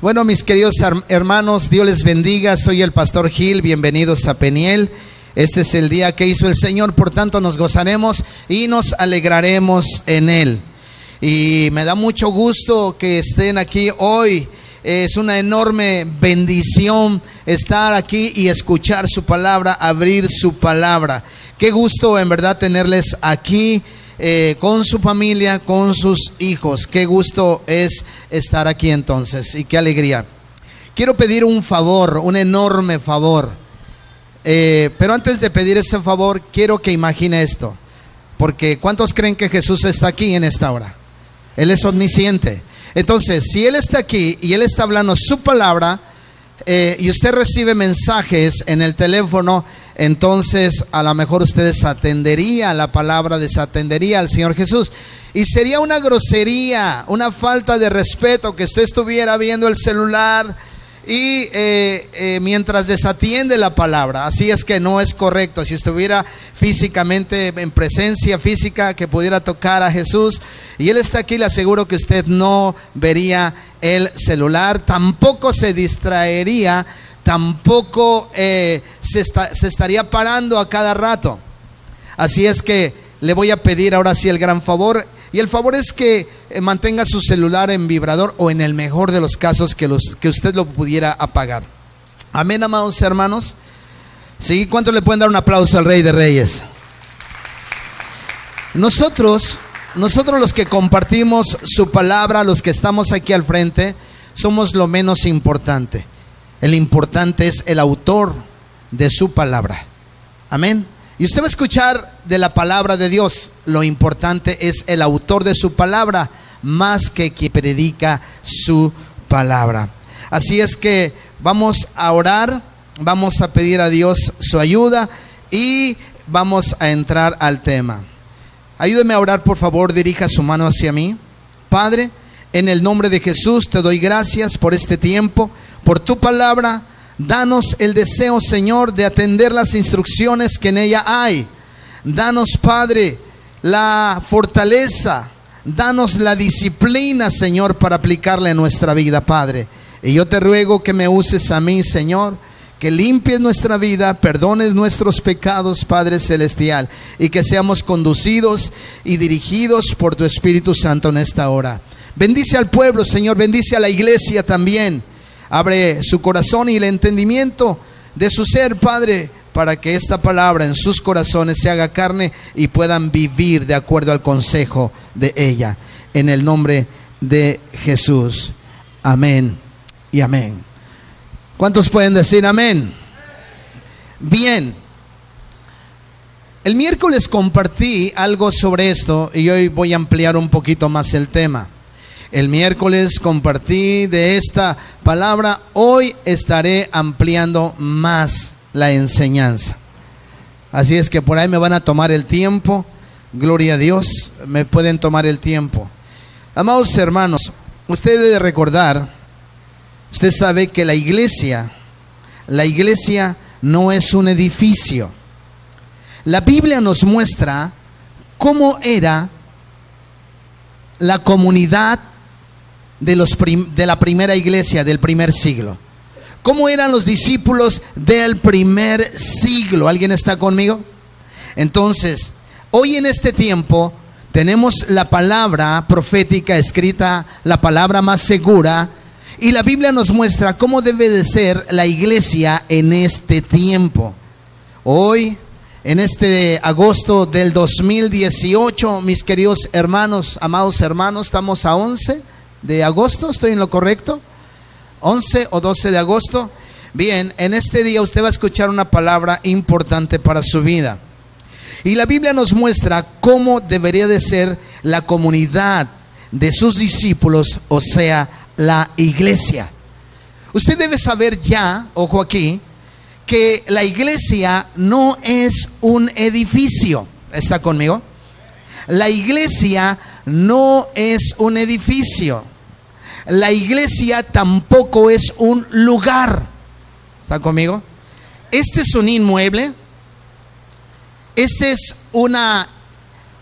Bueno, mis queridos hermanos, Dios les bendiga. Soy el pastor Gil. Bienvenidos a Peniel. Este es el día que hizo el Señor, por tanto nos gozaremos y nos alegraremos en Él. Y me da mucho gusto que estén aquí hoy. Es una enorme bendición estar aquí y escuchar su palabra, abrir su palabra. Qué gusto en verdad tenerles aquí eh, con su familia, con sus hijos. Qué gusto es estar aquí entonces y qué alegría. Quiero pedir un favor, un enorme favor. Eh, pero antes de pedir ese favor, quiero que imagine esto. Porque ¿cuántos creen que Jesús está aquí en esta hora? Él es omnisciente. Entonces, si Él está aquí y Él está hablando su palabra eh, y usted recibe mensajes en el teléfono, entonces a lo mejor ustedes atendería la palabra, desatendería al Señor Jesús. Y sería una grosería, una falta de respeto que usted estuviera viendo el celular y eh, eh, mientras desatiende la palabra. Así es que no es correcto. Si estuviera físicamente en presencia física que pudiera tocar a Jesús y Él está aquí, le aseguro que usted no vería el celular, tampoco se distraería tampoco eh, se, estaría parando a cada rato. Así es que le voy a pedir ahora sí el gran favor. Y el favor es que eh, mantenga su celular en vibrador o en el mejor de los casos que, los, que usted lo pudiera apagar. Amén, amados hermanos. ¿Sí? ¿Cuánto le pueden dar un aplauso al Rey de Reyes? Nosotros, nosotros los que compartimos su palabra, los que estamos aquí al frente, somos lo menos importante. El importante es el autor de su palabra. Amén. Y usted va a escuchar de la palabra de Dios. Lo importante es el autor de su palabra más que quien predica su palabra. Así es que vamos a orar, vamos a pedir a Dios su ayuda y vamos a entrar al tema. Ayúdeme a orar, por favor, dirija su mano hacia mí. Padre, en el nombre de Jesús te doy gracias por este tiempo por tu palabra. Danos el deseo, Señor, de atender las instrucciones que en ella hay. Danos, Padre, la fortaleza. Danos la disciplina, Señor, para aplicarla en nuestra vida, Padre. Y yo te ruego que me uses a mí, Señor, que limpies nuestra vida, perdones nuestros pecados, Padre Celestial, y que seamos conducidos y dirigidos por tu Espíritu Santo en esta hora. Bendice al pueblo, Señor, bendice a la iglesia también. Abre su corazón y el entendimiento de su ser, Padre, para que esta palabra en sus corazones se haga carne y puedan vivir de acuerdo al consejo de ella. En el nombre de Jesús. Amén y amén. ¿Cuántos pueden decir amén? Bien. El miércoles compartí algo sobre esto y hoy voy a ampliar un poquito más el tema. El miércoles compartí de esta palabra, hoy estaré ampliando más la enseñanza. Así es que por ahí me van a tomar el tiempo, gloria a Dios, me pueden tomar el tiempo. Amados hermanos, usted debe recordar, usted sabe que la iglesia, la iglesia no es un edificio. La Biblia nos muestra cómo era la comunidad de, los de la primera iglesia del primer siglo. ¿Cómo eran los discípulos del primer siglo? ¿Alguien está conmigo? Entonces, hoy en este tiempo tenemos la palabra profética escrita, la palabra más segura, y la Biblia nos muestra cómo debe de ser la iglesia en este tiempo. Hoy, en este agosto del 2018, mis queridos hermanos, amados hermanos, estamos a 11 de agosto, ¿estoy en lo correcto? 11 o 12 de agosto. Bien, en este día usted va a escuchar una palabra importante para su vida. Y la Biblia nos muestra cómo debería de ser la comunidad de sus discípulos, o sea, la iglesia. Usted debe saber ya, ojo aquí, que la iglesia no es un edificio. ¿Está conmigo? La iglesia no es un edificio. La iglesia tampoco es un lugar. ¿Está conmigo? Este es un inmueble. Este es una,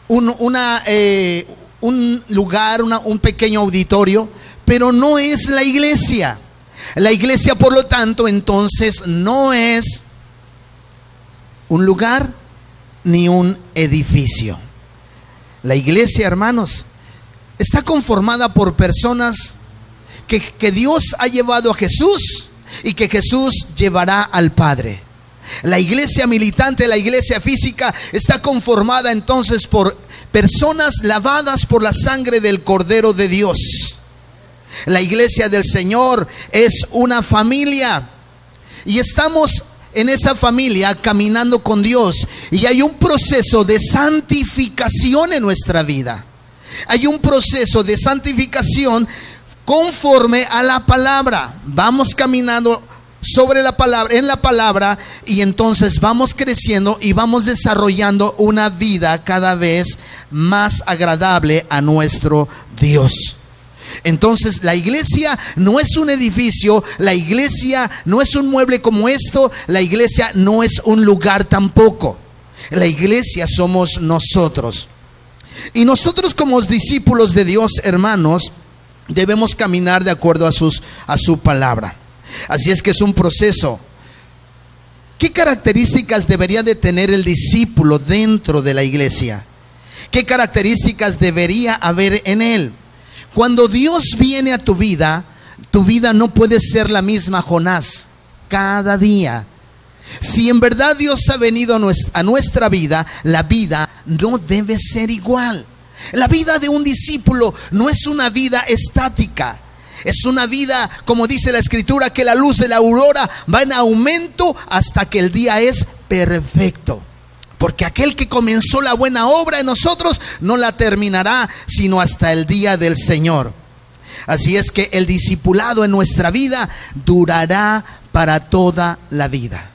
un, una, eh, un lugar, un pequeño auditorio, pero no es la iglesia. La iglesia, por lo tanto, entonces no es un lugar ni un edificio. La iglesia, hermanos, está conformada por personas que, Dios ha llevado a Jesús y que Jesús llevará al Padre. La iglesia militante, la iglesia física, está conformada entonces por personas lavadas por la sangre del Cordero de Dios. La iglesia del Señor es una familia y estamos en esa familia caminando con Dios y hay un proceso de santificación en nuestra vida. Hay un proceso de santificación conforme a la palabra. Vamos caminando sobre la palabra, en la palabra, y entonces vamos creciendo y vamos desarrollando una vida cada vez más agradable a nuestro Dios. Entonces la iglesia no es un edificio, la iglesia no es un mueble como esto, la iglesia no es un lugar tampoco. La iglesia somos nosotros. Y nosotros como discípulos de Dios, hermanos, debemos caminar de acuerdo a, a su palabra. Así es que es un proceso. ¿Qué características debería de tener el discípulo dentro de la iglesia? ¿Qué características debería haber en él? Cuando Dios viene a tu vida, tu vida no puede ser la misma, Jonás, cada día. Si en verdad Dios ha venido a nuestra vida, la vida no debe ser igual. La vida de un discípulo no es una vida estática. Es una vida, como dice la escritura, que la luz de la aurora va en aumento hasta que el día es perfecto. Porque aquel que comenzó la buena obra en nosotros no la terminará sino hasta el día del Señor. Así es que el discipulado en nuestra vida durará para toda la vida.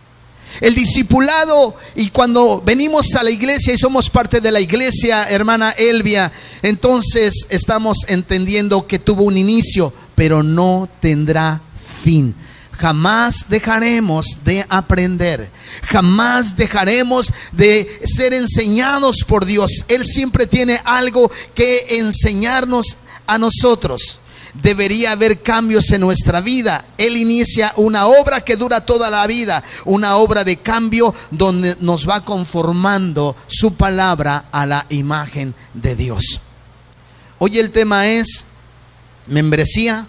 El discipulado, y cuando venimos a la iglesia y somos parte de la iglesia, hermana Elvia, entonces estamos entendiendo que tuvo un inicio, pero no tendrá fin. Jamás dejaremos de aprender. Jamás dejaremos de ser enseñados por Dios. Él siempre tiene algo que enseñarnos a nosotros debería haber cambios en nuestra vida. Él inicia una obra que dura toda la vida, una obra de cambio donde nos va conformando su palabra a la imagen de Dios. Hoy el tema es membresía,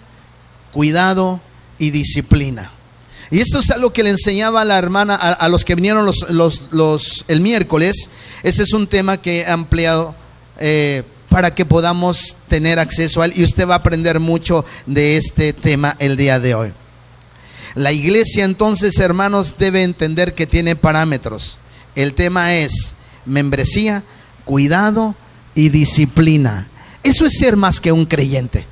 cuidado y disciplina. Y esto es algo que le enseñaba la hermana, a, los que vinieron los, el miércoles. Ese es un tema que he ampliado eh, para que podamos tener acceso a él y usted va a aprender mucho de este tema el día de hoy. La iglesia entonces, hermanos, debe entender que tiene parámetros. El tema es membresía, cuidado y disciplina. Eso es ser más que un creyente.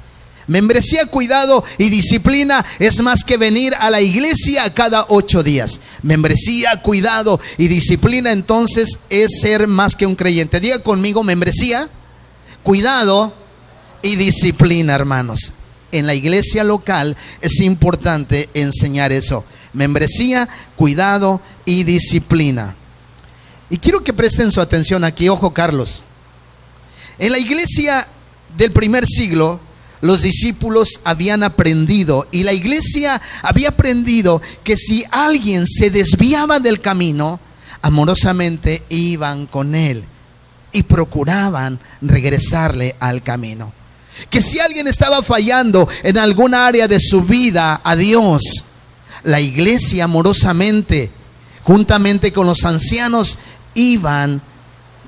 Membresía, cuidado y disciplina es más que venir a la iglesia cada ocho días. Membresía, cuidado y disciplina entonces es ser más que un creyente. Diga conmigo, membresía, cuidado y disciplina, hermanos. En la iglesia local es importante enseñar eso. Membresía, cuidado y disciplina. Y quiero que presten su atención aquí, ojo Carlos. En la iglesia del primer siglo, los discípulos habían aprendido y la iglesia había aprendido que si alguien se desviaba del camino, amorosamente iban con él y procuraban regresarle al camino. Que si alguien estaba fallando en alguna área de su vida a Dios, la iglesia amorosamente, juntamente con los ancianos, iban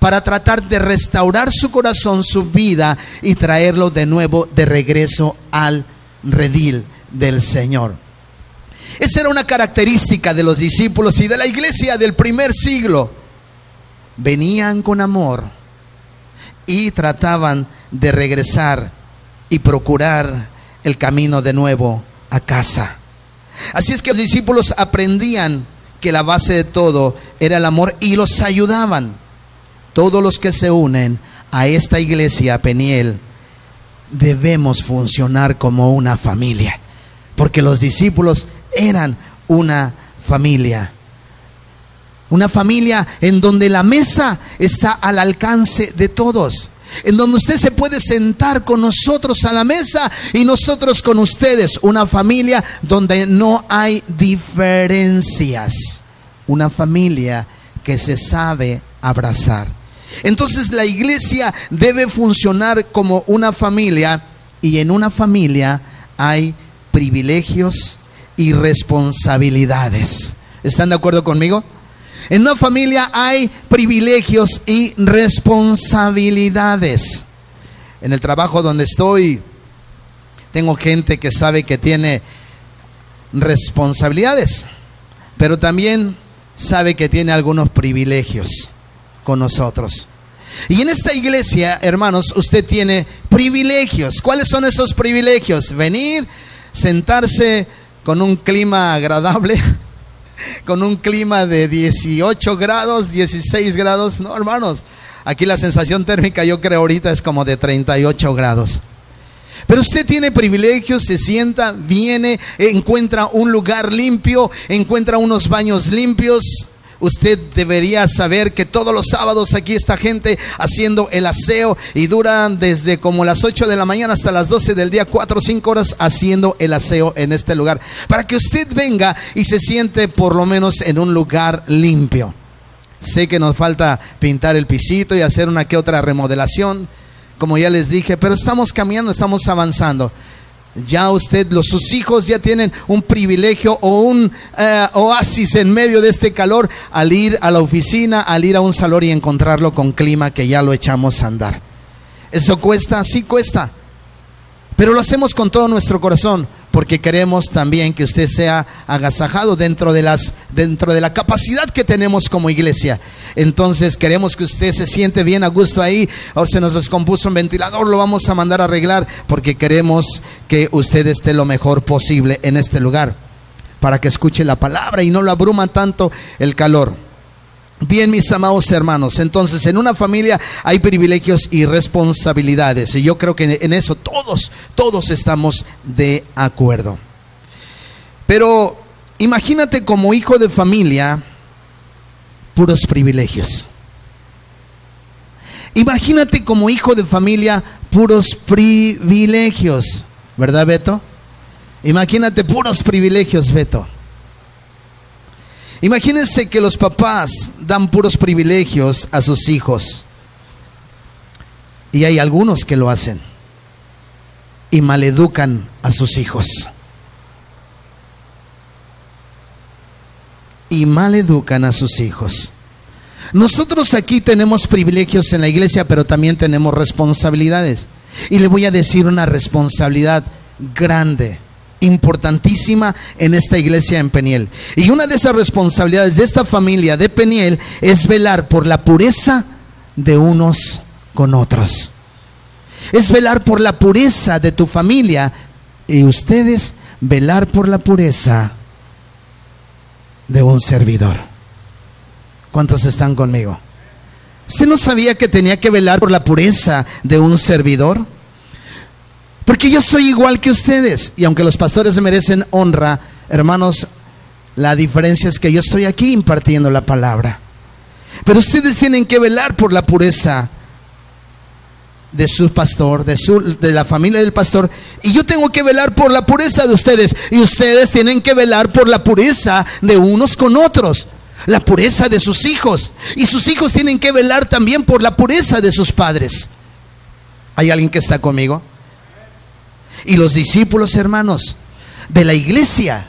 para tratar de restaurar su corazón, su vida y traerlo de nuevo de regreso al redil del Señor. Esa era una característica de los discípulos y de la iglesia del primer siglo venían con amor y trataban de regresar y procurar el camino de nuevo a casa. Así es que los discípulos aprendían que la base de todo era el amor y los ayudaban. Todos los que se unen a esta iglesia, Peniel, debemos funcionar como una familia, porque los discípulos eran una familia. Una familia en donde la mesa está al alcance de todos. en donde usted se puede sentar con nosotros a la mesa y nosotros con ustedes. Una familia donde no hay diferencias. Una familia que se sabe abrazar. Entonces la iglesia debe funcionar como una familia y en una familia hay privilegios y responsabilidades. ¿Están de acuerdo conmigo? En una familia hay privilegios y responsabilidades. En el trabajo donde estoy, tengo gente que sabe que tiene responsabilidades, pero también sabe que tiene algunos privilegios con nosotros. Y en esta iglesia, hermanos, usted tiene privilegios. ¿Cuáles son esos privilegios? Venir, sentarse con un clima agradable, con un clima de 18 grados, 16 grados. No, hermanos, aquí la sensación térmica yo creo ahorita es como de 38 grados. Pero usted tiene privilegios, se sienta, viene, encuentra un lugar limpio, encuentra unos baños limpios, Usted debería saber que todos los sábados aquí está gente haciendo el aseo y duran desde como las 8 de la mañana hasta las 12 del día, 4 o 5 horas haciendo el aseo en este lugar. Para que usted venga y se siente por lo menos en un lugar limpio. Sé que nos falta pintar el pisito y hacer una que otra remodelación, como ya les dije, pero estamos caminando, estamos avanzando. Ya usted, los, sus hijos ya tienen un privilegio o un eh, oasis en medio de este calor al ir a la oficina, al ir a un salón y encontrarlo con clima que ya lo echamos a andar. ¿Eso cuesta? Sí cuesta. Pero lo hacemos con todo nuestro corazón porque queremos también que usted sea agasajado dentro de las dentro de la capacidad que tenemos como iglesia. Entonces queremos que usted se siente bien a gusto ahí. O se nos descompuso un ventilador, lo vamos a mandar a arreglar porque queremos que usted esté lo mejor posible en este lugar para que escuche la palabra y no lo abruma tanto el calor. Bien, mis amados hermanos, entonces en una familia hay privilegios y responsabilidades. Y yo creo que en eso todos, todos estamos de acuerdo. Pero imagínate como hijo de familia, puros privilegios. Imagínate como hijo de familia, puros privilegios. ¿Verdad, Beto? Imagínate puros privilegios, Beto. Imagínense que los papás dan puros privilegios a sus hijos. Y hay algunos que lo hacen. Y maleducan a sus hijos. Y maleducan a sus hijos. Nosotros aquí tenemos privilegios en la iglesia, pero también tenemos responsabilidades. Y le voy a decir una responsabilidad grande importantísima en esta iglesia en Peniel. Y una de esas responsabilidades de esta familia de Peniel es velar por la pureza de unos con otros. Es velar por la pureza de tu familia y ustedes velar por la pureza de un servidor. ¿Cuántos están conmigo? ¿Usted no sabía que tenía que velar por la pureza de un servidor? Porque yo soy igual que ustedes. Y aunque los pastores merecen honra, hermanos, la diferencia es que yo estoy aquí impartiendo la palabra. Pero ustedes tienen que velar por la pureza de su pastor, de, su, de la familia del pastor. Y yo tengo que velar por la pureza de ustedes. Y ustedes tienen que velar por la pureza de unos con otros. La pureza de sus hijos. Y sus hijos tienen que velar también por la pureza de sus padres. ¿Hay alguien que está conmigo? Y los discípulos hermanos de la iglesia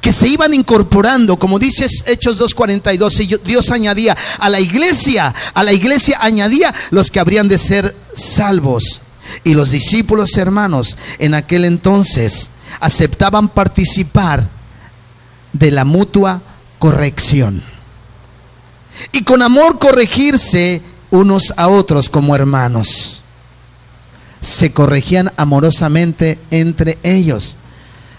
que se iban incorporando, como dice Hechos 2.42, Dios añadía a la iglesia, a la iglesia añadía los que habrían de ser salvos. Y los discípulos hermanos en aquel entonces aceptaban participar de la mutua corrección. Y con amor corregirse unos a otros como hermanos se corregían amorosamente entre ellos.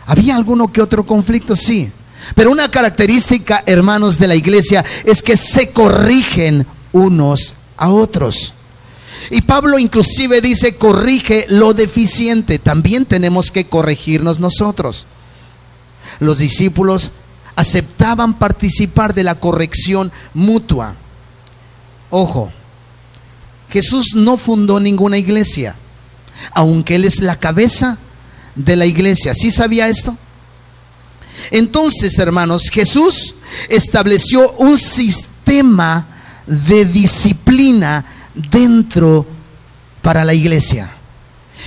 ¿Había alguno que otro conflicto? Sí. Pero una característica, hermanos de la iglesia, es que se corrigen unos a otros. Y Pablo inclusive dice, corrige lo deficiente. También tenemos que corregirnos nosotros. Los discípulos aceptaban participar de la corrección mutua. Ojo, Jesús no fundó ninguna iglesia, aunque Él es la cabeza de la iglesia. ¿Sí sabía esto? Entonces, hermanos, Jesús estableció un sistema de disciplina dentro para la iglesia.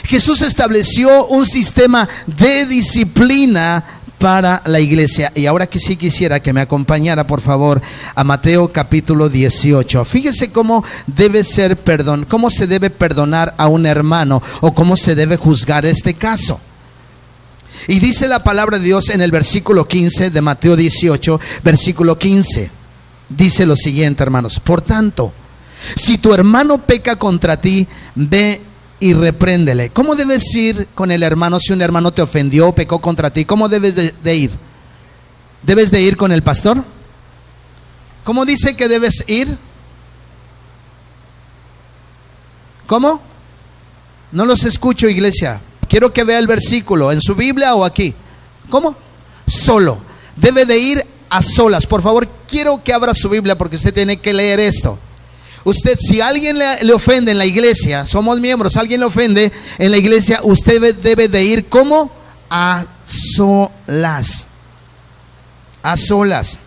Jesús estableció un sistema de disciplina para la iglesia. Y ahora que sí quisiera que me acompañara, por favor, a Mateo capítulo 18. Fíjese cómo debe ser perdón, cómo se debe perdonar a un hermano o cómo se debe juzgar este caso. Y dice la palabra de Dios en el versículo 15 de Mateo 18, versículo 15. Dice lo siguiente, hermanos. Por tanto, si tu hermano peca contra ti, ve y repréndele. ¿Cómo debes ir con el hermano si un hermano te ofendió o pecó contra ti? ¿Cómo debes de, de, ir? ¿Debes de ir con el pastor? ¿Cómo dice que debes ir? ¿Cómo? No los escucho, iglesia. Quiero que vea el versículo en su Biblia o aquí. ¿Cómo? Solo. Debe de ir a solas. Por favor, quiero que abra su Biblia porque usted tiene que leer esto. Usted, si alguien le, ofende en la iglesia, somos miembros, alguien le ofende en la iglesia, usted debe, debe de ir como a solas. A solas.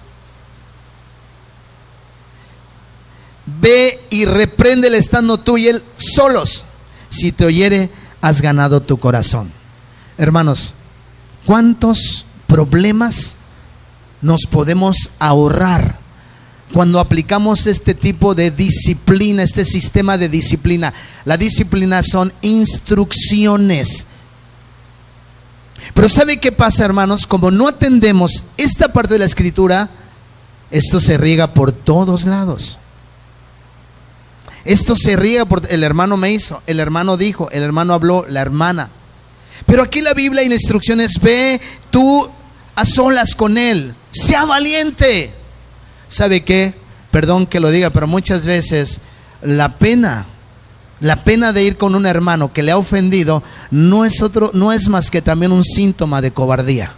Ve y repréndele estando tú y él solos. Si te oyere, has ganado tu corazón. Hermanos, ¿cuántos problemas nos podemos ahorrar cuando aplicamos este tipo de disciplina, este sistema de disciplina? La disciplina son instrucciones. Pero ¿sabe qué pasa, hermanos? Como no atendemos esta parte de la escritura, esto se riega por todos lados. Esto se riega por el hermano me hizo, el hermano dijo, el hermano habló, la hermana. Pero aquí la Biblia en instrucciones ve tú a solas con él, sea valiente. ¿Sabe qué? Perdón que lo diga, pero muchas veces la pena, la pena de ir con un hermano que le ha ofendido no es otro, no es más que también un síntoma de cobardía.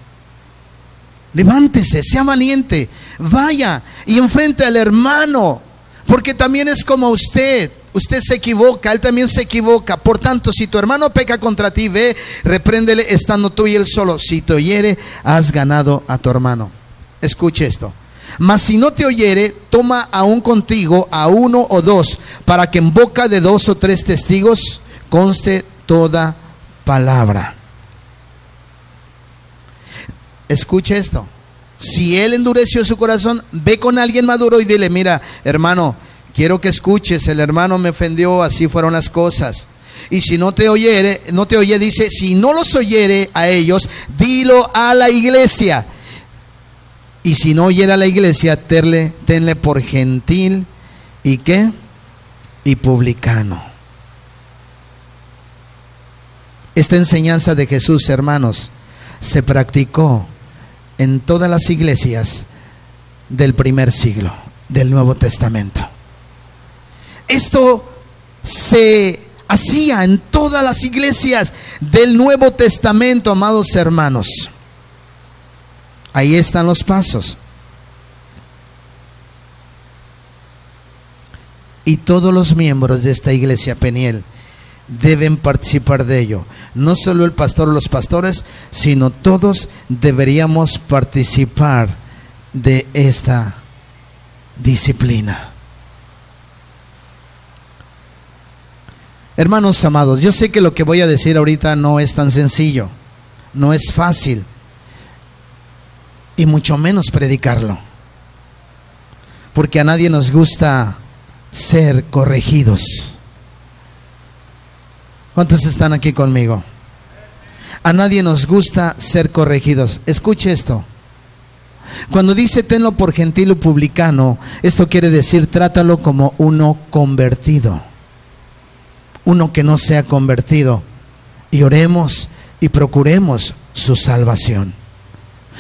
Levántese, sea valiente, vaya y enfrente al hermano porque también es como usted. Usted se equivoca, él también se equivoca. Por tanto, si tu hermano peca contra ti, ve, repréndele estando tú y él solo. Si te oyere, has ganado a tu hermano. Escuche esto. Mas si no te oyere, toma aún contigo a uno o dos, para que en boca de dos o tres testigos conste toda palabra. Escuche esto. Si él endureció su corazón, ve con alguien maduro y dile, mira, hermano, quiero que escuches, el hermano me ofendió, así fueron las cosas. Y si no te oyere, no te oye, dice, si no los oyere a ellos, dilo a la iglesia. Y si no oyera a la iglesia, tenle, tenle por gentil y qué? Y publicano. Esta enseñanza de Jesús, hermanos, se practicó en todas las iglesias del primer siglo del Nuevo Testamento. Esto se hacía en todas las iglesias del Nuevo Testamento, amados hermanos. Ahí están los pasos. Y todos los miembros de esta iglesia Peniel deben participar de ello. No solo el pastor o los pastores, sino todos deberíamos participar de esta disciplina. Hermanos amados, yo sé que lo que voy a decir ahorita no es tan sencillo, no es fácil, y mucho menos predicarlo, porque a nadie nos gusta ser corregidos. ¿Cuántos están aquí conmigo? A nadie nos gusta ser corregidos. Escuche esto. Cuando dice tenlo por gentil o publicano, esto quiere decir trátalo como uno convertido. Uno que no sea convertido. Y oremos y procuremos su salvación.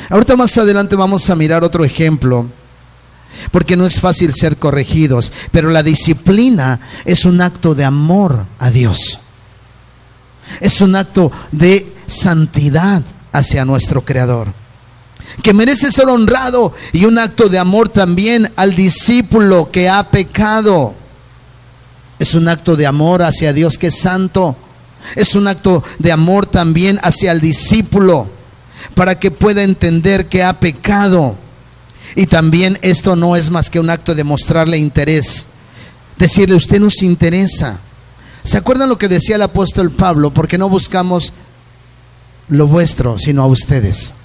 Ahorita más adelante vamos a mirar otro ejemplo. Porque no es fácil ser corregidos, pero la disciplina es un acto de amor a Dios. Es un acto de santidad hacia nuestro Creador, que merece ser honrado y un acto de amor también al discípulo que ha pecado. Es un acto de amor hacia Dios que es santo. Es un acto de amor también hacia el discípulo para que pueda entender que ha pecado. Y también esto no es más que un acto de mostrarle interés. Decirle, usted nos interesa. ¿Se acuerdan lo que decía el apóstol Pablo? Porque no buscamos lo vuestro, sino a ustedes.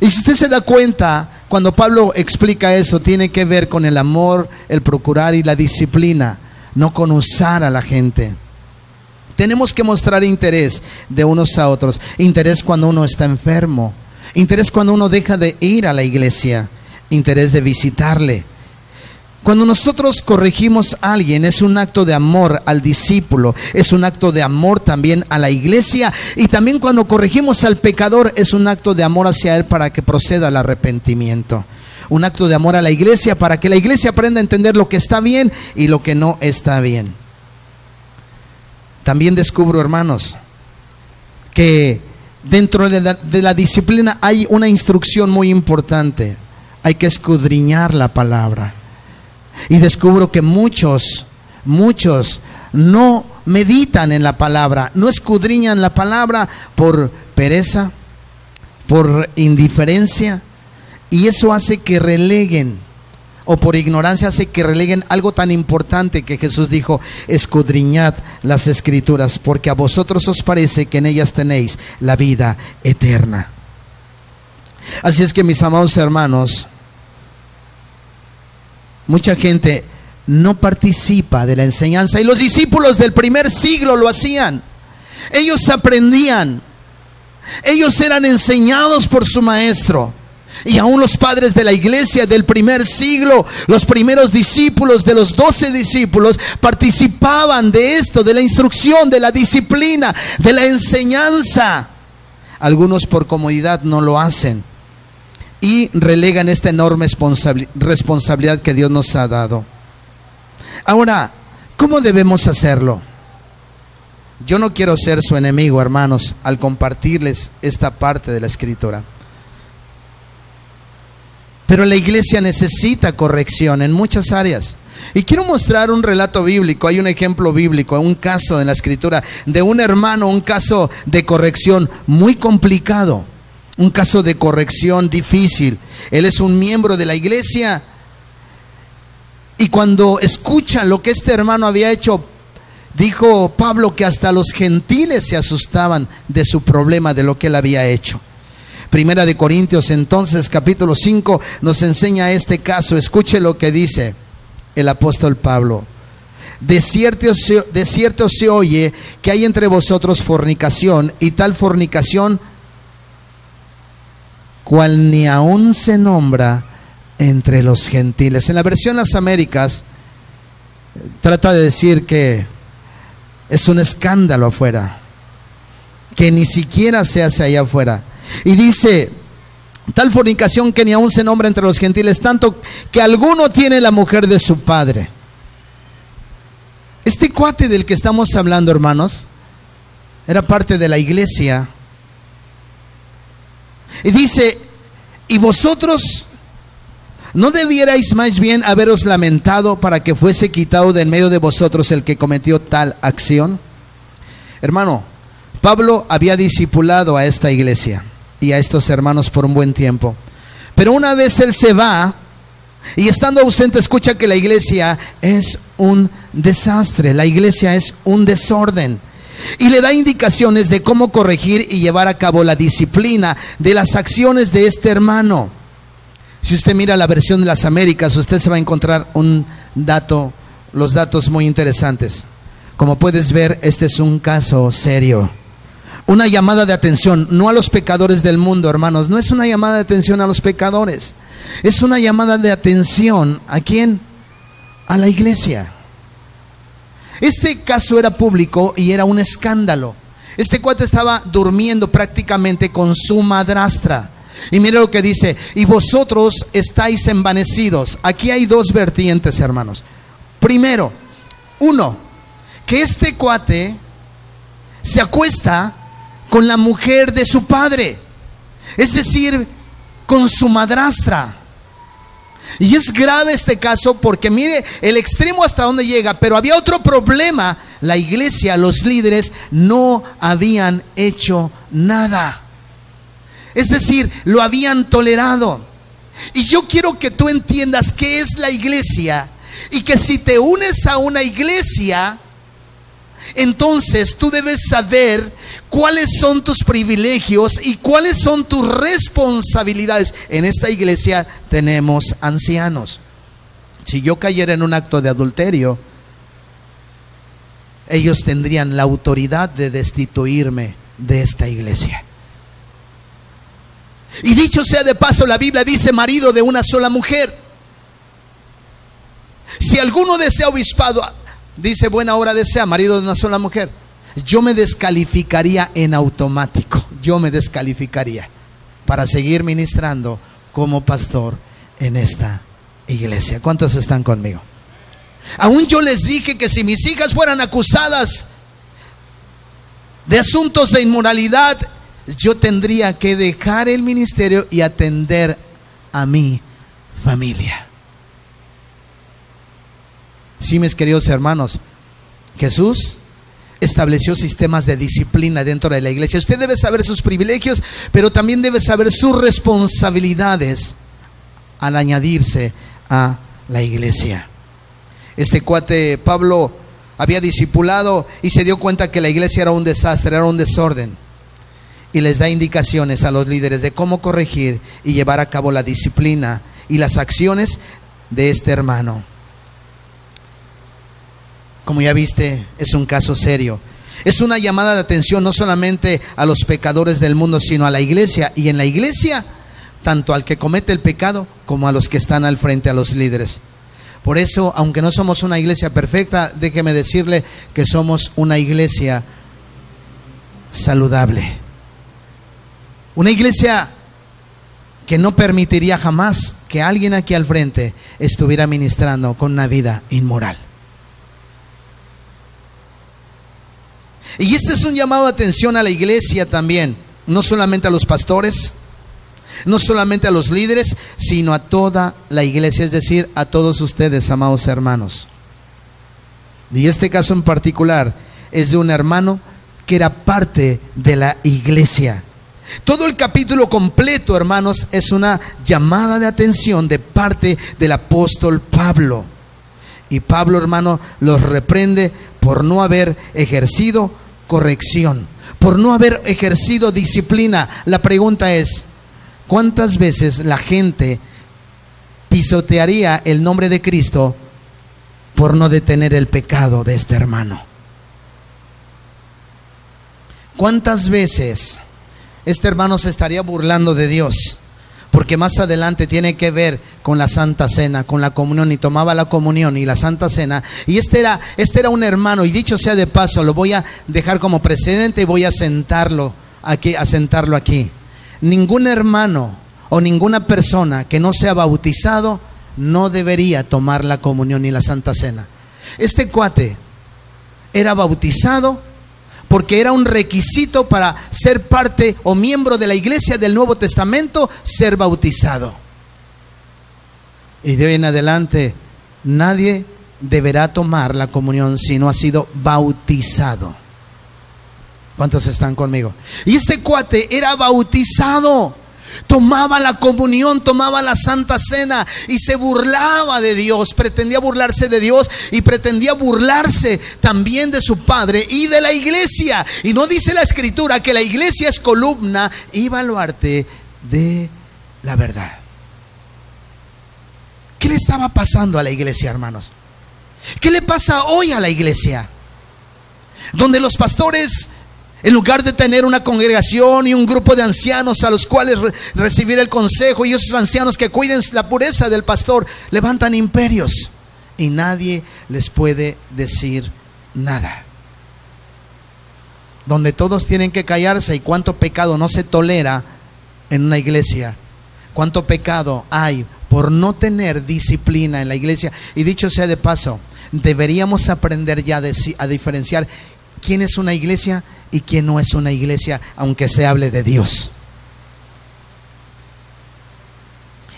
Y si usted se da cuenta, cuando Pablo explica eso, tiene que ver con el amor, el procurar y la disciplina, no con usar a la gente. Tenemos que mostrar interés de unos a otros. Interés cuando uno está enfermo. Interés cuando uno deja de ir a la iglesia. Interés de visitarle. Cuando nosotros corregimos a alguien es un acto de amor al discípulo, es un acto de amor también a la iglesia y también cuando corregimos al pecador es un acto de amor hacia él para que proceda al arrepentimiento. Un acto de amor a la iglesia para que la iglesia aprenda a entender lo que está bien y lo que no está bien. También descubro, hermanos, que dentro de la, disciplina hay una instrucción muy importante. Hay que escudriñar la palabra. Y descubro que muchos, muchos no meditan en la palabra, no escudriñan la palabra por pereza, por indiferencia, y eso hace que releguen, o por ignorancia hace que releguen algo tan importante que Jesús dijo, escudriñad las escrituras, porque a vosotros os parece que en ellas tenéis la vida eterna. Así es que mis amados hermanos, mucha gente no participa de la enseñanza y los discípulos del primer siglo lo hacían. Ellos aprendían, ellos eran enseñados por su maestro. Y aún los padres de la iglesia del primer siglo, los primeros discípulos de los doce discípulos, participaban de esto, de la instrucción, de la disciplina, de la enseñanza. Algunos por comodidad no lo hacen y relegan esta enorme responsabilidad que Dios nos ha dado. Ahora, ¿cómo debemos hacerlo? Yo no quiero ser su enemigo, hermanos, al compartirles esta parte de la escritura. Pero la iglesia necesita corrección en muchas áreas. Y quiero mostrar un relato bíblico, hay un ejemplo bíblico, un caso en la escritura de un hermano, un caso de corrección muy complicado un caso de corrección difícil. Él es un miembro de la iglesia y cuando escucha lo que este hermano había hecho, dijo Pablo que hasta los gentiles se asustaban de su problema, de lo que él había hecho. Primera de Corintios entonces capítulo 5 nos enseña este caso. Escuche lo que dice el apóstol Pablo. De cierto, se oye que hay entre vosotros fornicación y tal fornicación cual ni aún se nombra entre los gentiles. En la versión Las Américas trata de decir que es un escándalo afuera, que ni siquiera se hace allá afuera. Y dice, tal fornicación que ni aún se nombra entre los gentiles, tanto que alguno tiene la mujer de su padre. Este cuate del que estamos hablando, hermanos, era parte de la iglesia y dice, ¿y vosotros no debierais más bien haberos lamentado para que fuese quitado de en medio de vosotros el que cometió tal acción? Hermano, Pablo había discipulado a esta iglesia y a estos hermanos por un buen tiempo. Pero una vez él se va y estando ausente escucha que la iglesia es un desastre, la iglesia es un desorden y le da indicaciones de cómo corregir y llevar a cabo la disciplina de las acciones de este hermano. Si usted mira la versión de las Américas, usted se va a encontrar un dato, los datos muy interesantes. Como puedes ver, este es un caso serio. Una llamada de atención, no a los pecadores del mundo, hermanos, no es una llamada de atención a los pecadores. Es una llamada de atención a quién? A la iglesia. Este caso era público y era un escándalo. Este cuate estaba durmiendo prácticamente con su madrastra. Y mire lo que dice, y vosotros estáis envanecidos. Aquí hay dos vertientes, hermanos. Primero, uno, que este cuate se acuesta con la mujer de su padre. Es decir, con su madrastra. Y es grave este caso porque mire el extremo hasta dónde llega, pero había otro problema. La iglesia, los líderes no habían hecho nada. Es decir, lo habían tolerado. Y yo quiero que tú entiendas qué es la iglesia y que si te unes a una iglesia, entonces tú debes saber cuáles son tus privilegios y cuáles son tus responsabilidades. En esta iglesia tenemos ancianos. Si yo cayera en un acto de adulterio, ellos tendrían la autoridad de destituirme de esta iglesia. Y dicho sea de paso, la Biblia dice marido de una sola mujer. Si alguno desea obispado, dice buena hora desea marido de una sola mujer yo me descalificaría en automático. Yo me descalificaría para seguir ministrando como pastor en esta iglesia. ¿Cuántos están conmigo? Aún yo les dije que si mis hijas fueran acusadas de asuntos de inmoralidad, yo tendría que dejar el ministerio y atender a mi familia. Sí, mis queridos hermanos, Jesús estableció sistemas de disciplina dentro de la iglesia. Usted debe saber sus privilegios, pero también debe saber sus responsabilidades al añadirse a la iglesia. Este cuate Pablo había discipulado y se dio cuenta que la iglesia era un desastre, era un desorden. Y les da indicaciones a los líderes de cómo corregir y llevar a cabo la disciplina y las acciones de este hermano como ya viste, es un caso serio. Es una llamada de atención no solamente a los pecadores del mundo, sino a la iglesia. Y en la iglesia, tanto al que comete el pecado como a los que están al frente, a los líderes. Por eso, aunque no somos una iglesia perfecta, déjeme decirle que somos una iglesia saludable. Una iglesia que no permitiría jamás que alguien aquí al frente estuviera ministrando con una vida inmoral. Y este es un llamado de atención a la iglesia también, no solamente a los pastores, no solamente a los líderes, sino a toda la iglesia, es decir, a todos ustedes, amados hermanos. Y este caso en particular es de un hermano que era parte de la iglesia. Todo el capítulo completo, hermanos, es una llamada de atención de parte del apóstol Pablo. Y Pablo, hermano, los reprende por no haber ejercido corrección, por no haber ejercido disciplina. La pregunta es, ¿cuántas veces la gente pisotearía el nombre de Cristo por no detener el pecado de este hermano? ¿Cuántas veces este hermano se estaría burlando de Dios? Porque más adelante tiene que ver con la Santa Cena, con la comunión, y tomaba la comunión y la Santa Cena. Y este era, este era un hermano, y dicho sea de paso, lo voy a dejar como precedente y voy a sentarlo aquí, a sentarlo aquí. Ningún hermano o ninguna persona que no sea bautizado no debería tomar la comunión y la Santa Cena. Este cuate era bautizado porque era un requisito para ser parte o miembro de la iglesia del Nuevo Testamento, ser bautizado. Y de hoy en adelante, nadie deberá tomar la comunión si no ha sido bautizado. ¿Cuántos están conmigo? Y este cuate era bautizado tomaba la comunión, tomaba la santa cena y se burlaba de Dios, pretendía burlarse de Dios y pretendía burlarse también de su padre y de la iglesia. Y no dice la escritura que la iglesia es columna y baluarte de la verdad. ¿Qué le estaba pasando a la iglesia, hermanos? ¿Qué le pasa hoy a la iglesia? Donde los pastores en lugar de tener una congregación y un grupo de ancianos a los cuales recibir el consejo y esos ancianos que cuiden la pureza del pastor, levantan imperios y nadie les puede decir nada. Donde todos tienen que callarse y cuánto pecado no se tolera en una iglesia. Cuánto pecado hay por no tener disciplina en la iglesia. Y dicho sea de paso, deberíamos aprender ya a diferenciar quién es una iglesia quién no es una iglesia, aunque se hable de Dios.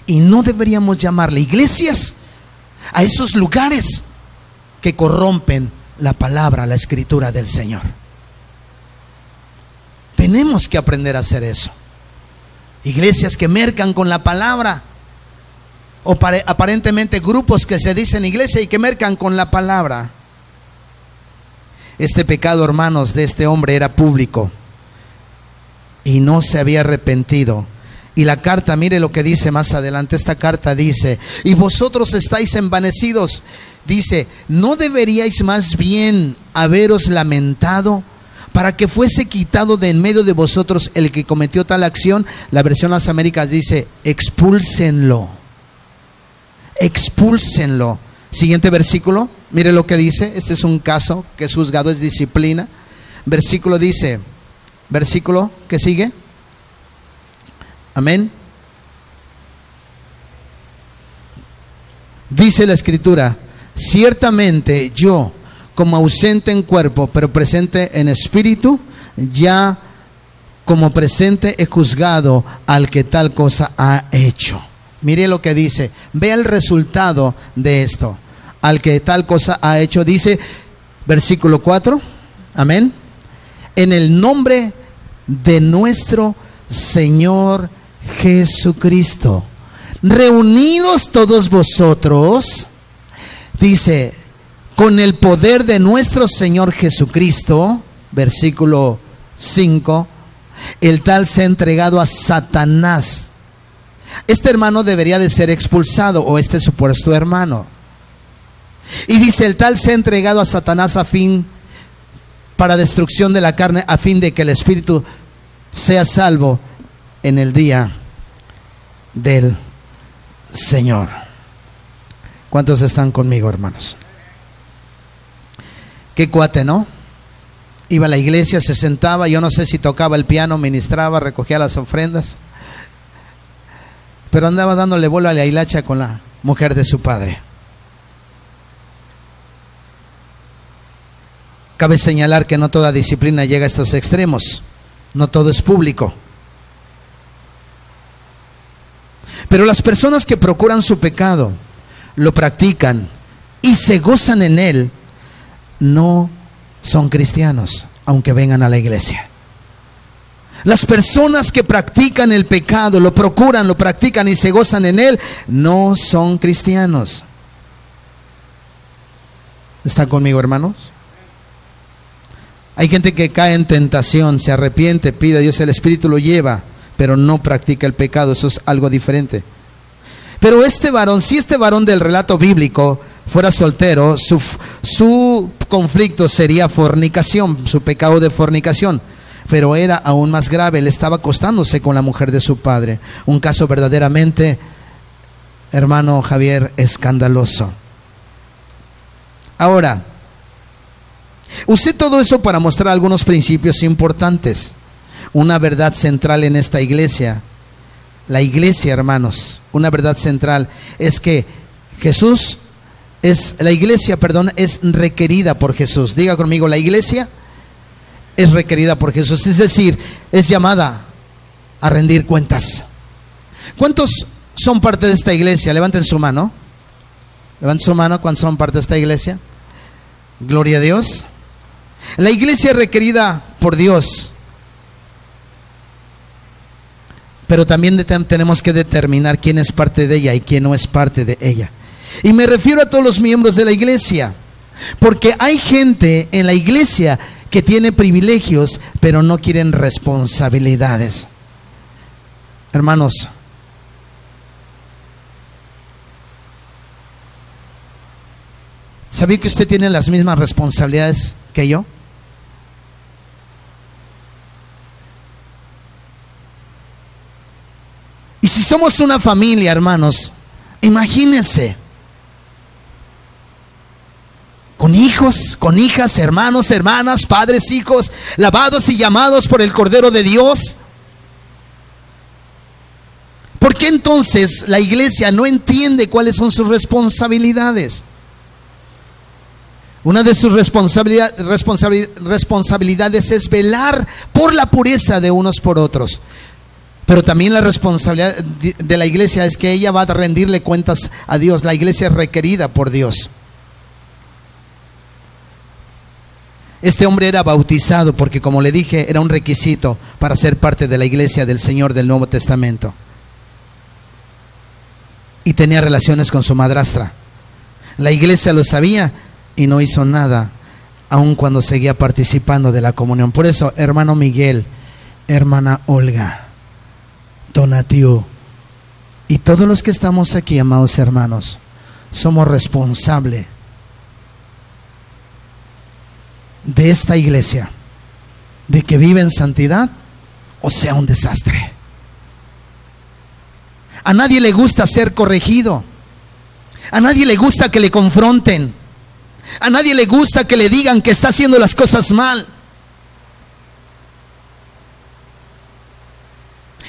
Y no deberíamos llamarle iglesias a esos lugares que corrompen la palabra, la escritura del Señor. Tenemos que aprender a hacer eso. Iglesias que mercan con la palabra. O aparentemente grupos que se dicen iglesia y que mercan con la palabra. Este pecado, hermanos, de este hombre era público y no se había arrepentido. Y la carta, mire lo que dice más adelante, esta carta dice, y vosotros estáis envanecidos, dice, ¿no deberíais más bien haberos lamentado para que fuese quitado de en medio de vosotros el que cometió tal acción? La versión Las Américas dice, expúlsenlo, expúlsenlo. Siguiente versículo, mire lo que dice, este es un caso que es juzgado, es disciplina. Versículo dice, versículo que sigue. Amén. Dice la escritura, ciertamente yo, como ausente en cuerpo, pero presente en espíritu, ya como presente he juzgado al que tal cosa ha hecho. Mire lo que dice, vea el resultado de esto al que tal cosa ha hecho. Dice, versículo 4, amén. En el nombre de nuestro Señor Jesucristo, reunidos todos vosotros, dice, con el poder de nuestro Señor Jesucristo, versículo 5, el tal se ha entregado a Satanás. Este hermano debería de ser expulsado, o este supuesto hermano. Y dice, el tal se ha entregado a Satanás a fin, para destrucción de la carne, a fin de que el espíritu sea salvo en el día del Señor. ¿Cuántos están conmigo, hermanos? Qué cuate, ¿no? Iba a la iglesia, se sentaba, yo no sé si tocaba el piano, ministraba, recogía las ofrendas, pero andaba dándole bola a la hilacha con la mujer de su padre. Cabe señalar que no toda disciplina llega a estos extremos, no todo es público. Pero las personas que procuran su pecado, lo practican y se gozan en él, no son cristianos, aunque vengan a la iglesia. Las personas que practican el pecado, lo procuran, lo practican y se gozan en él, no son cristianos. ¿Está conmigo, hermanos? Hay gente que cae en tentación, se arrepiente, pide a Dios, el Espíritu lo lleva, pero no practica el pecado, eso es algo diferente. Pero este varón, si este varón del relato bíblico fuera soltero, su, su conflicto sería fornicación, su pecado de fornicación. Pero era aún más grave, él estaba acostándose con la mujer de su padre. Un caso verdaderamente, hermano Javier, escandaloso. Ahora, Usé todo eso para mostrar algunos principios importantes. Una verdad central en esta iglesia. La iglesia, hermanos, una verdad central es que Jesús es, la iglesia, perdón, es requerida por Jesús. Diga conmigo, la iglesia es requerida por Jesús. Es decir, es llamada a rendir cuentas. ¿Cuántos son parte de esta iglesia? Levanten su mano. Levanten su mano. ¿Cuántos son parte de esta iglesia? Gloria a Dios. La iglesia es requerida por Dios. Pero también tenemos que determinar quién es parte de ella y quién no es parte de ella. Y me refiero a todos los miembros de la iglesia. Porque hay gente en la iglesia que tiene privilegios, pero no quieren responsabilidades. Hermanos, ¿sabía que usted tiene las mismas responsabilidades que yo? Y si somos una familia, hermanos, imagínense, con hijos, con hijas, hermanos, hermanas, padres, hijos, lavados y llamados por el Cordero de Dios. ¿Por qué entonces la iglesia no entiende cuáles son sus responsabilidades? Una de sus responsabilidades es velar por la pureza de unos por otros. Pero también la responsabilidad de la iglesia es que ella va a rendirle cuentas a Dios. La iglesia es requerida por Dios. Este hombre era bautizado porque, como le dije, era un requisito para ser parte de la iglesia del Señor del Nuevo Testamento. Y tenía relaciones con su madrastra. La iglesia lo sabía y no hizo nada, aun cuando seguía participando de la comunión. Por eso, hermano Miguel, hermana Olga, Donatiu y todos los que estamos aquí, amados hermanos, somos responsables de esta iglesia, de que vive en santidad o sea un desastre. A nadie le gusta ser corregido. A nadie le gusta que le confronten. A nadie le gusta que le digan que está haciendo las cosas mal.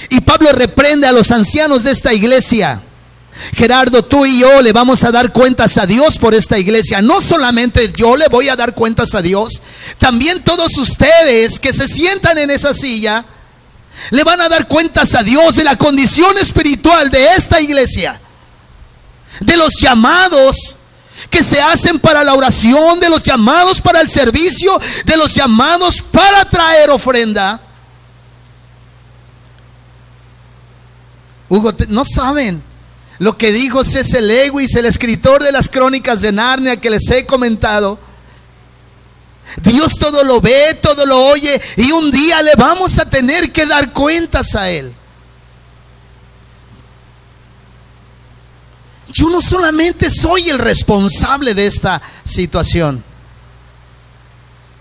Y Pablo reprende a los ancianos de esta iglesia. Gerardo, tú y yo le vamos a dar cuentas a Dios por esta iglesia. No solamente yo le voy a dar cuentas a Dios, también todos ustedes que se sientan en esa silla le van a dar cuentas a Dios de la condición espiritual de esta iglesia, de los llamados que se hacen para la oración, de los llamados para el servicio, de los llamados para traer ofrenda. Hugo, no saben lo que dijo C.S. Lewis, el escritor de las crónicas de Narnia que les he comentado. Dios todo lo ve, todo lo oye y un día le vamos a tener que dar cuentas a Él. Yo no solamente soy el responsable de esta situación.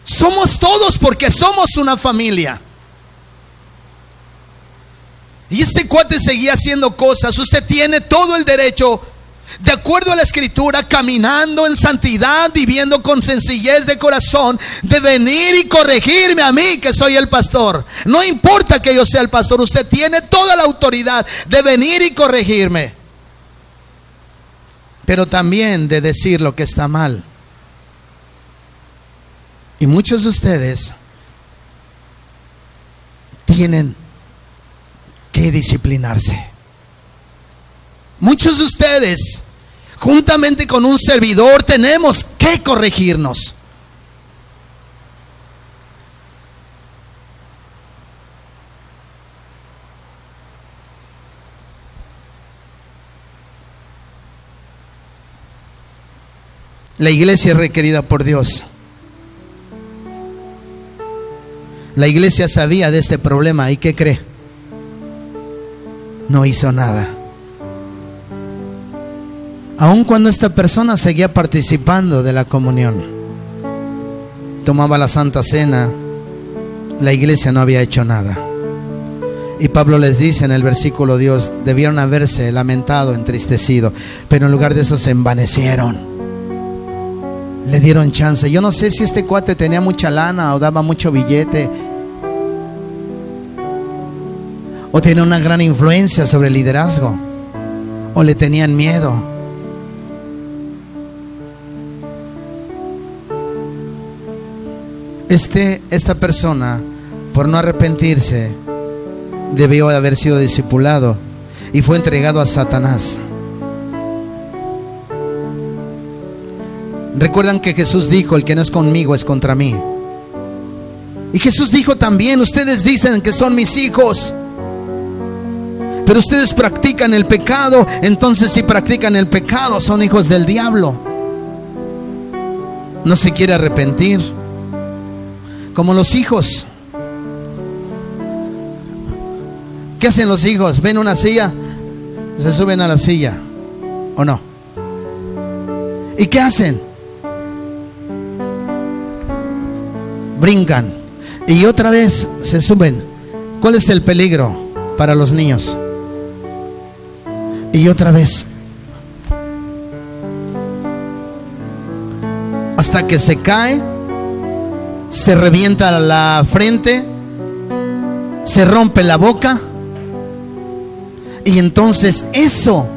Somos todos porque somos una familia. Y este cuate seguía haciendo cosas. Usted tiene todo el derecho, de acuerdo a la escritura, caminando en santidad, viviendo con sencillez de corazón, de venir y corregirme a mí, que soy el pastor. No importa que yo sea el pastor, usted tiene toda la autoridad de venir y corregirme. Pero también de decir lo que está mal. Y muchos de ustedes tienen que disciplinarse. Muchos de ustedes, juntamente con un servidor, tenemos que corregirnos. La iglesia es requerida por Dios. La iglesia sabía de este problema y ¿qué cree? No hizo nada. Aun cuando esta persona seguía participando de la comunión, tomaba la Santa Cena, la iglesia no había hecho nada. Y Pablo les dice en el versículo Dios, debieron haberse lamentado, entristecido, pero en lugar de eso se envanecieron. Le dieron chance. Yo no sé si este cuate tenía mucha lana o daba mucho billete o tenía una gran influencia sobre el liderazgo, o le tenían miedo. Este, esta persona, por no arrepentirse, debió de haber sido discipulado y fue entregado a Satanás. Recuerdan que Jesús dijo, el que no es conmigo es contra mí. Y Jesús dijo también, ustedes dicen que son mis hijos, pero ustedes practican el pecado, entonces si practican el pecado son hijos del diablo. No se quiere arrepentir. Como los hijos. ¿Qué hacen los hijos? ¿Ven una silla? Se suben a la silla. ¿O no? ¿Y qué hacen? Brincan. Y otra vez se suben. ¿Cuál es el peligro para los niños? Y otra vez. Hasta que se cae, se revienta la frente, se rompe la boca. Y entonces eso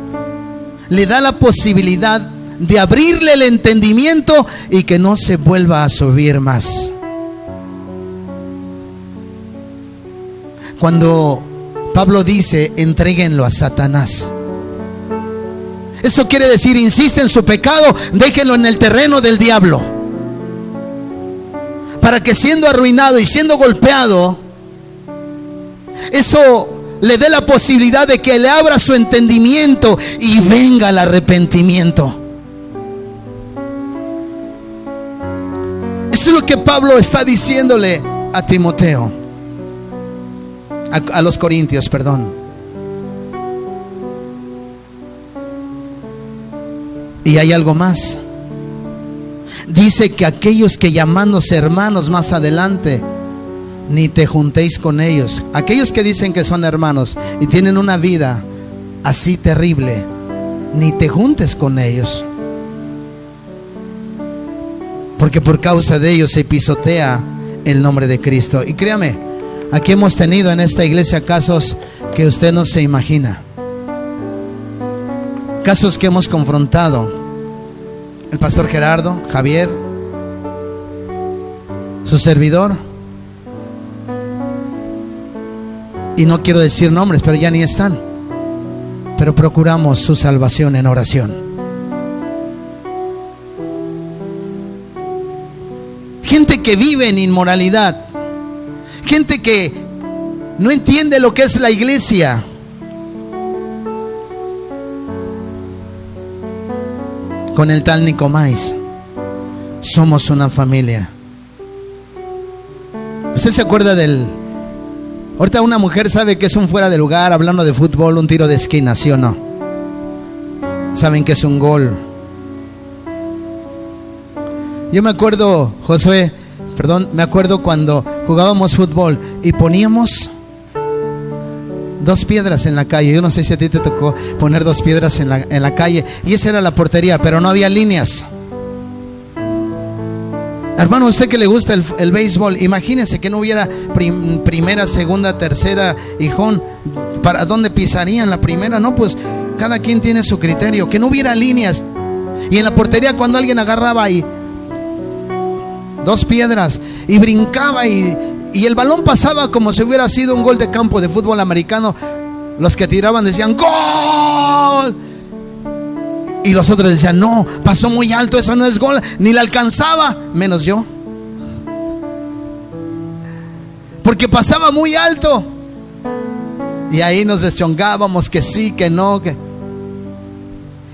le da la posibilidad de abrirle el entendimiento y que no se vuelva a subir más. Cuando Pablo dice, entréguenlo a Satanás. Eso quiere decir, insiste en su pecado, déjenlo en el terreno del diablo. Para que siendo arruinado y siendo golpeado, eso le dé la posibilidad de que le abra su entendimiento y venga el arrepentimiento. Eso es lo que Pablo está diciéndole a Timoteo, a, a los corintios, perdón. Y hay algo más. Dice que aquellos que llamándose hermanos más adelante, ni te juntéis con ellos. Aquellos que dicen que son hermanos y tienen una vida así terrible, ni te juntes con ellos. Porque por causa de ellos se pisotea el nombre de Cristo. Y créame, aquí hemos tenido en esta iglesia casos que usted no se imagina. Casos que hemos confrontado. El pastor Gerardo, Javier, su servidor. Y no quiero decir nombres, pero ya ni están. Pero procuramos su salvación en oración. Gente que vive en inmoralidad. Gente que no entiende lo que es la iglesia. Con el tal Nicomais. Somos una familia. ¿Usted se acuerda del... Ahorita una mujer sabe que es un fuera de lugar, hablando de fútbol, un tiro de esquina, ¿sí o no? Saben que es un gol. Yo me acuerdo, Josué, perdón, me acuerdo cuando jugábamos fútbol y poníamos dos piedras en la calle. Yo no sé si a ti te tocó poner dos piedras en la, en la calle. Y esa era la portería, pero no había líneas. Hermano, usted que le gusta el, el béisbol, imagínese que no hubiera primera, segunda, tercera, hijón. ¿Para dónde pisarían la primera? No, pues cada quien tiene su criterio. Que no hubiera líneas. Y en la portería cuando alguien agarraba ahí dos piedras y brincaba y y el balón pasaba como si hubiera sido un gol de campo de fútbol americano. Los que tiraban decían, ¡Gol! Y los otros decían, no, pasó muy alto, eso no es gol, ni la alcanzaba, menos yo. Porque pasaba muy alto. Y ahí nos deschongábamos que sí, que no, que...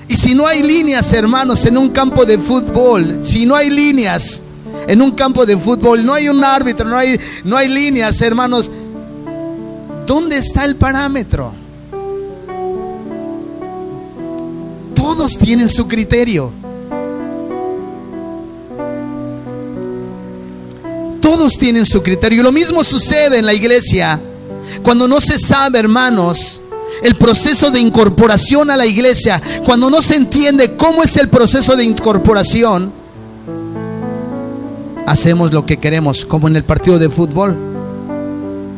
Y si no hay líneas, hermanos, en un campo de fútbol, si no hay líneas, en un campo de fútbol, no hay un árbitro, no hay, no hay líneas, hermanos. ¿Dónde está el parámetro? Todos tienen su criterio. Todos tienen su criterio. Y lo mismo sucede en la iglesia. Cuando no se sabe, hermanos, el proceso de incorporación a la iglesia, cuando no se entiende cómo es el proceso de incorporación, hacemos lo que queremos, como en el partido de fútbol.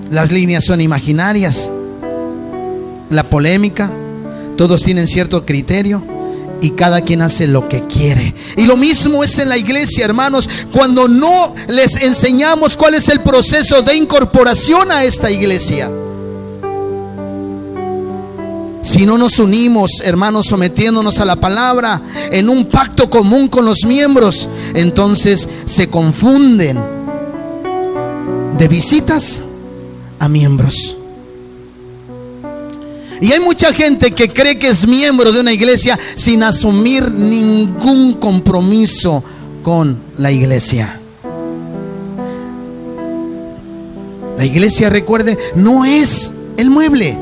Las líneas son imaginarias. La polémica, todos tienen cierto criterio y cada quien hace lo que quiere. Y lo mismo es en la iglesia, hermanos, cuando no les enseñamos cuál es el proceso de incorporación a esta iglesia. Si no nos unimos, hermanos, sometiéndonos a la palabra en un pacto común con los miembros, entonces se confunden de visitas a miembros. Y hay mucha gente que cree que es miembro de una iglesia sin asumir ningún compromiso con la iglesia. La iglesia, recuerde, no es el mueble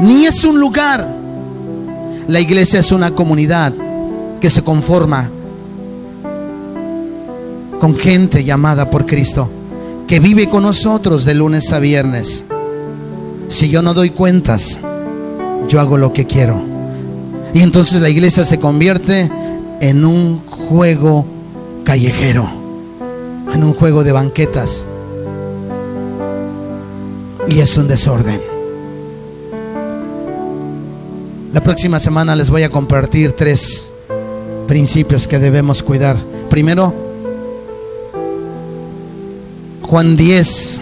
ni es un lugar. La iglesia es una comunidad que se conforma con gente llamada por Cristo, que vive con nosotros de lunes a viernes. Si yo no doy cuentas, yo hago lo que quiero. Y entonces la iglesia se convierte en un juego callejero, en un juego de banquetas. Y es un desorden. La próxima semana les voy a compartir tres principios que debemos cuidar. Primero, Juan 10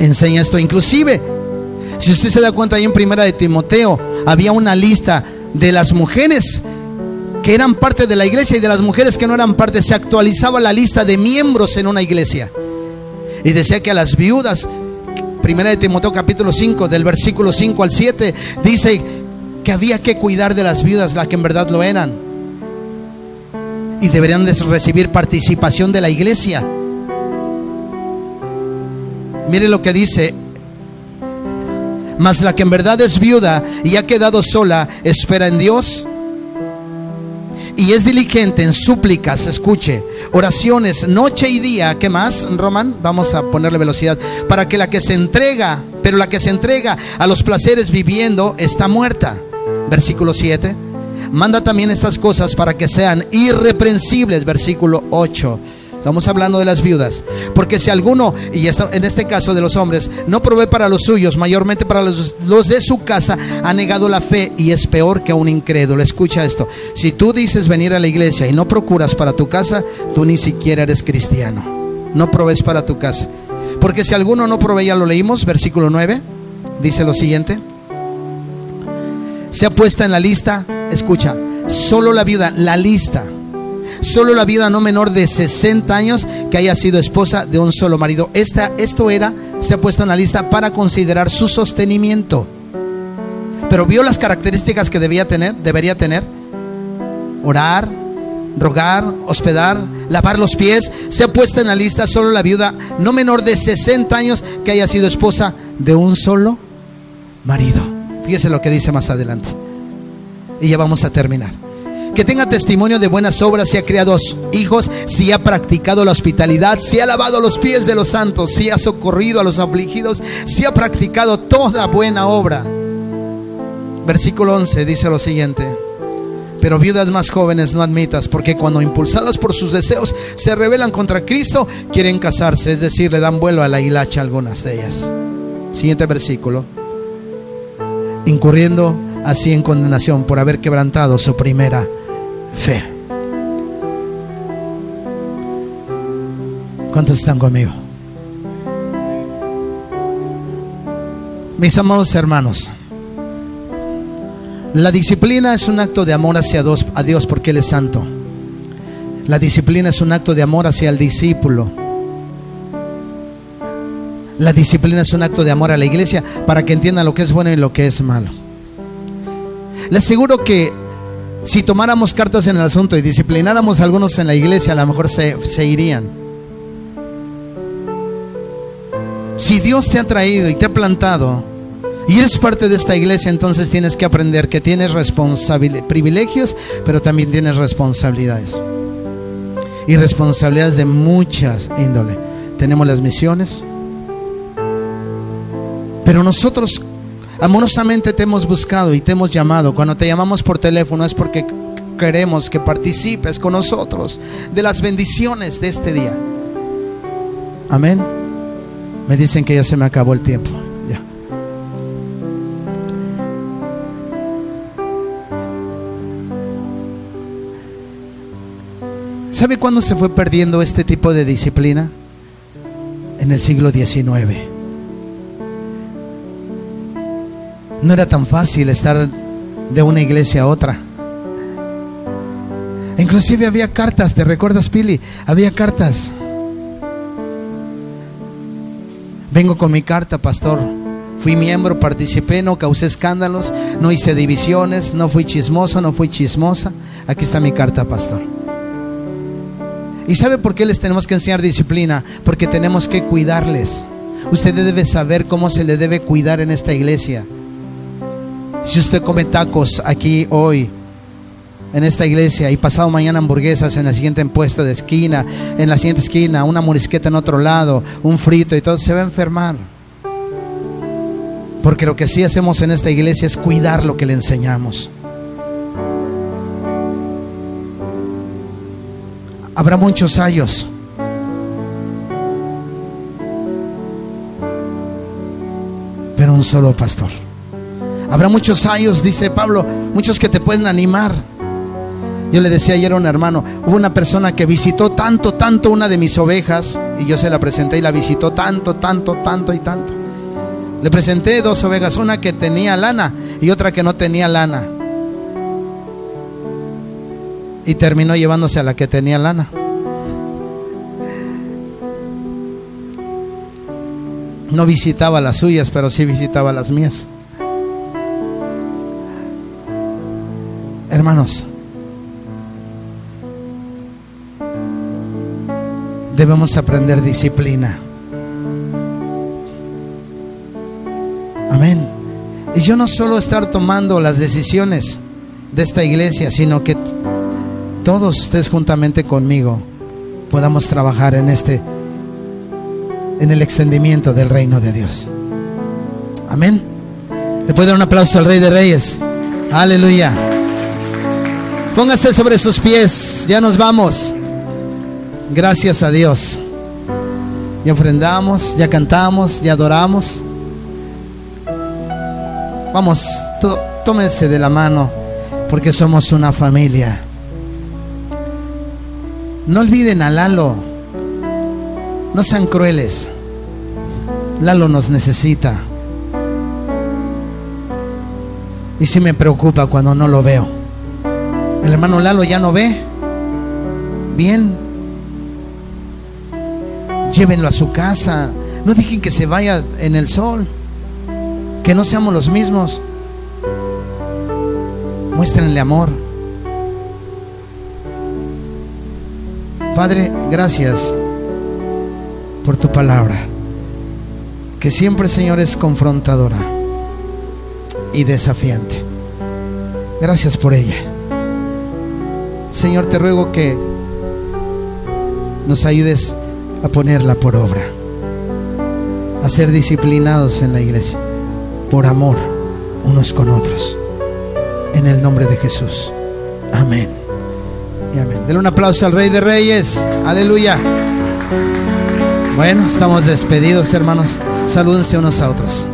enseña esto. Inclusive, Si usted se da cuenta ahí en primera de Timoteo, había una lista de las mujeres que eran parte de la iglesia y de las mujeres que no eran parte. Se actualizaba la lista de miembros en una iglesia. Y decía que a las viudas, primera de Timoteo capítulo 5, del versículo 5 al 7, dice que había que cuidar de las viudas, las que en verdad lo eran. Y deberían de recibir participación de la iglesia. Mire lo que dice. Mas la que en verdad es viuda y ha quedado sola, espera en Dios y es diligente en súplicas, escuche, oraciones noche y día. ¿Qué más, Román? Vamos a ponerle velocidad. Para que la que se entrega, pero la que se entrega a los placeres viviendo está muerta. Versículo 7. Manda también estas cosas para que sean irreprensibles. Versículo 8. Estamos hablando de las viudas. Porque si alguno, y en este caso de los hombres, no provee para los suyos, mayormente para los, de su casa, ha negado la fe y es peor que un incrédulo. Escucha esto. Si tú dices venir a la iglesia y no procuras para tu casa, tú ni siquiera eres cristiano. No provees para tu casa. Porque si alguno no provee, ya lo leímos, versículo 9, dice lo siguiente. Se ha puesta en la lista, escucha, solo la viuda, la lista solo la viuda no menor de 60 años que haya sido esposa de un solo marido. Esta, esto era, se ha puesto en la lista para considerar su sostenimiento. Pero vio las características que debía tener, debería tener. Orar, rogar, hospedar, lavar los pies. Se ha puesto en la lista solo la viuda no menor de 60 años que haya sido esposa de un solo marido. Fíjese lo que dice más adelante. Y ya vamos a terminar que tenga testimonio de buenas obras, si ha criado hijos, si ha practicado la hospitalidad, si ha lavado los pies de los santos, si ha socorrido a los afligidos, si ha practicado toda buena obra. Versículo 11 dice lo siguiente. Pero viudas más jóvenes no admitas, porque cuando impulsadas por sus deseos se rebelan contra Cristo, quieren casarse, es decir, le dan vuelo a la hilacha a algunas de ellas. Siguiente versículo. Incurriendo así en condenación por haber quebrantado su primera fe. ¿Cuántos están conmigo? Mis amados hermanos, la disciplina es un acto de amor hacia Dios, porque Él es santo. La disciplina es un acto de amor hacia el discípulo. La disciplina es un acto de amor a la iglesia para que entienda lo que es bueno y lo que es malo. Le aseguro que si tomáramos cartas en el asunto y disciplináramos a algunos en la iglesia, a lo mejor se, se irían. Si Dios te ha traído y te ha plantado y eres parte de esta iglesia, entonces tienes que aprender que tienes privilegios, pero también tienes responsabilidades. Y responsabilidades de muchas índole. Tenemos las misiones. Pero nosotros Amorosamente te hemos buscado y te hemos llamado. Cuando te llamamos por teléfono es porque queremos que participes con nosotros de las bendiciones de este día. Amén. Me dicen que ya se me acabó el tiempo. Ya. ¿Sabe cuándo se fue perdiendo este tipo de disciplina? En el siglo XIX. No era tan fácil estar de una iglesia a otra. Inclusive había cartas, ¿te recuerdas, Pili? Había cartas. Vengo con mi carta, pastor. Fui miembro, participé, no causé escándalos, no hice divisiones, no fui chismoso, no fui chismosa. Aquí está mi carta, pastor. ¿Y sabe por qué les tenemos que enseñar disciplina? Porque tenemos que cuidarles. Usted debe saber cómo se le debe cuidar en esta iglesia. Si usted come tacos aquí hoy, en esta iglesia, y pasado mañana hamburguesas en la siguiente puesto de esquina, en la siguiente esquina, una morisqueta en otro lado, un frito y todo, se va a enfermar. Porque lo que sí hacemos en esta iglesia es cuidar lo que le enseñamos. Habrá muchos años. Pero un solo pastor. Habrá muchos años, dice Pablo, muchos que te pueden animar. Yo le decía ayer a un hermano, hubo una persona que visitó tanto, tanto una de mis ovejas y yo se la presenté y la visitó tanto, tanto, tanto y tanto. Le presenté dos ovejas, una que tenía lana y otra que no tenía lana. Y terminó llevándose a la que tenía lana. No visitaba las suyas, pero sí visitaba las mías. Hermanos, debemos aprender disciplina. Amén. Y yo no solo estar tomando las decisiones de esta iglesia, sino que todos ustedes juntamente conmigo podamos trabajar en este en el extendimiento del reino de Dios. Amén. Le puedo dar un aplauso al Rey de Reyes. Aleluya. Póngase sobre sus pies. Ya nos vamos. Gracias a Dios. Ya ofrendamos, ya cantamos, ya adoramos. Vamos, tómense de la mano porque somos una familia. No olviden a Lalo. No sean crueles. Lalo nos necesita. Y si me preocupa cuando no lo veo. Hermano Lalo ya no ve. Bien. Llévenlo a su casa. No dejen que se vaya en el sol. Que no seamos los mismos. Muéstrenle amor. Padre, gracias por tu palabra, que siempre, Señor, es confrontadora y desafiante. Gracias por ella. Señor, te ruego que nos ayudes a ponerla por obra, a ser disciplinados en la iglesia, por amor unos con otros. En el nombre de Jesús. Amén. Y amén. Denle un aplauso al Rey de Reyes. Aleluya. Bueno, estamos despedidos, hermanos. Salúdense unos a otros.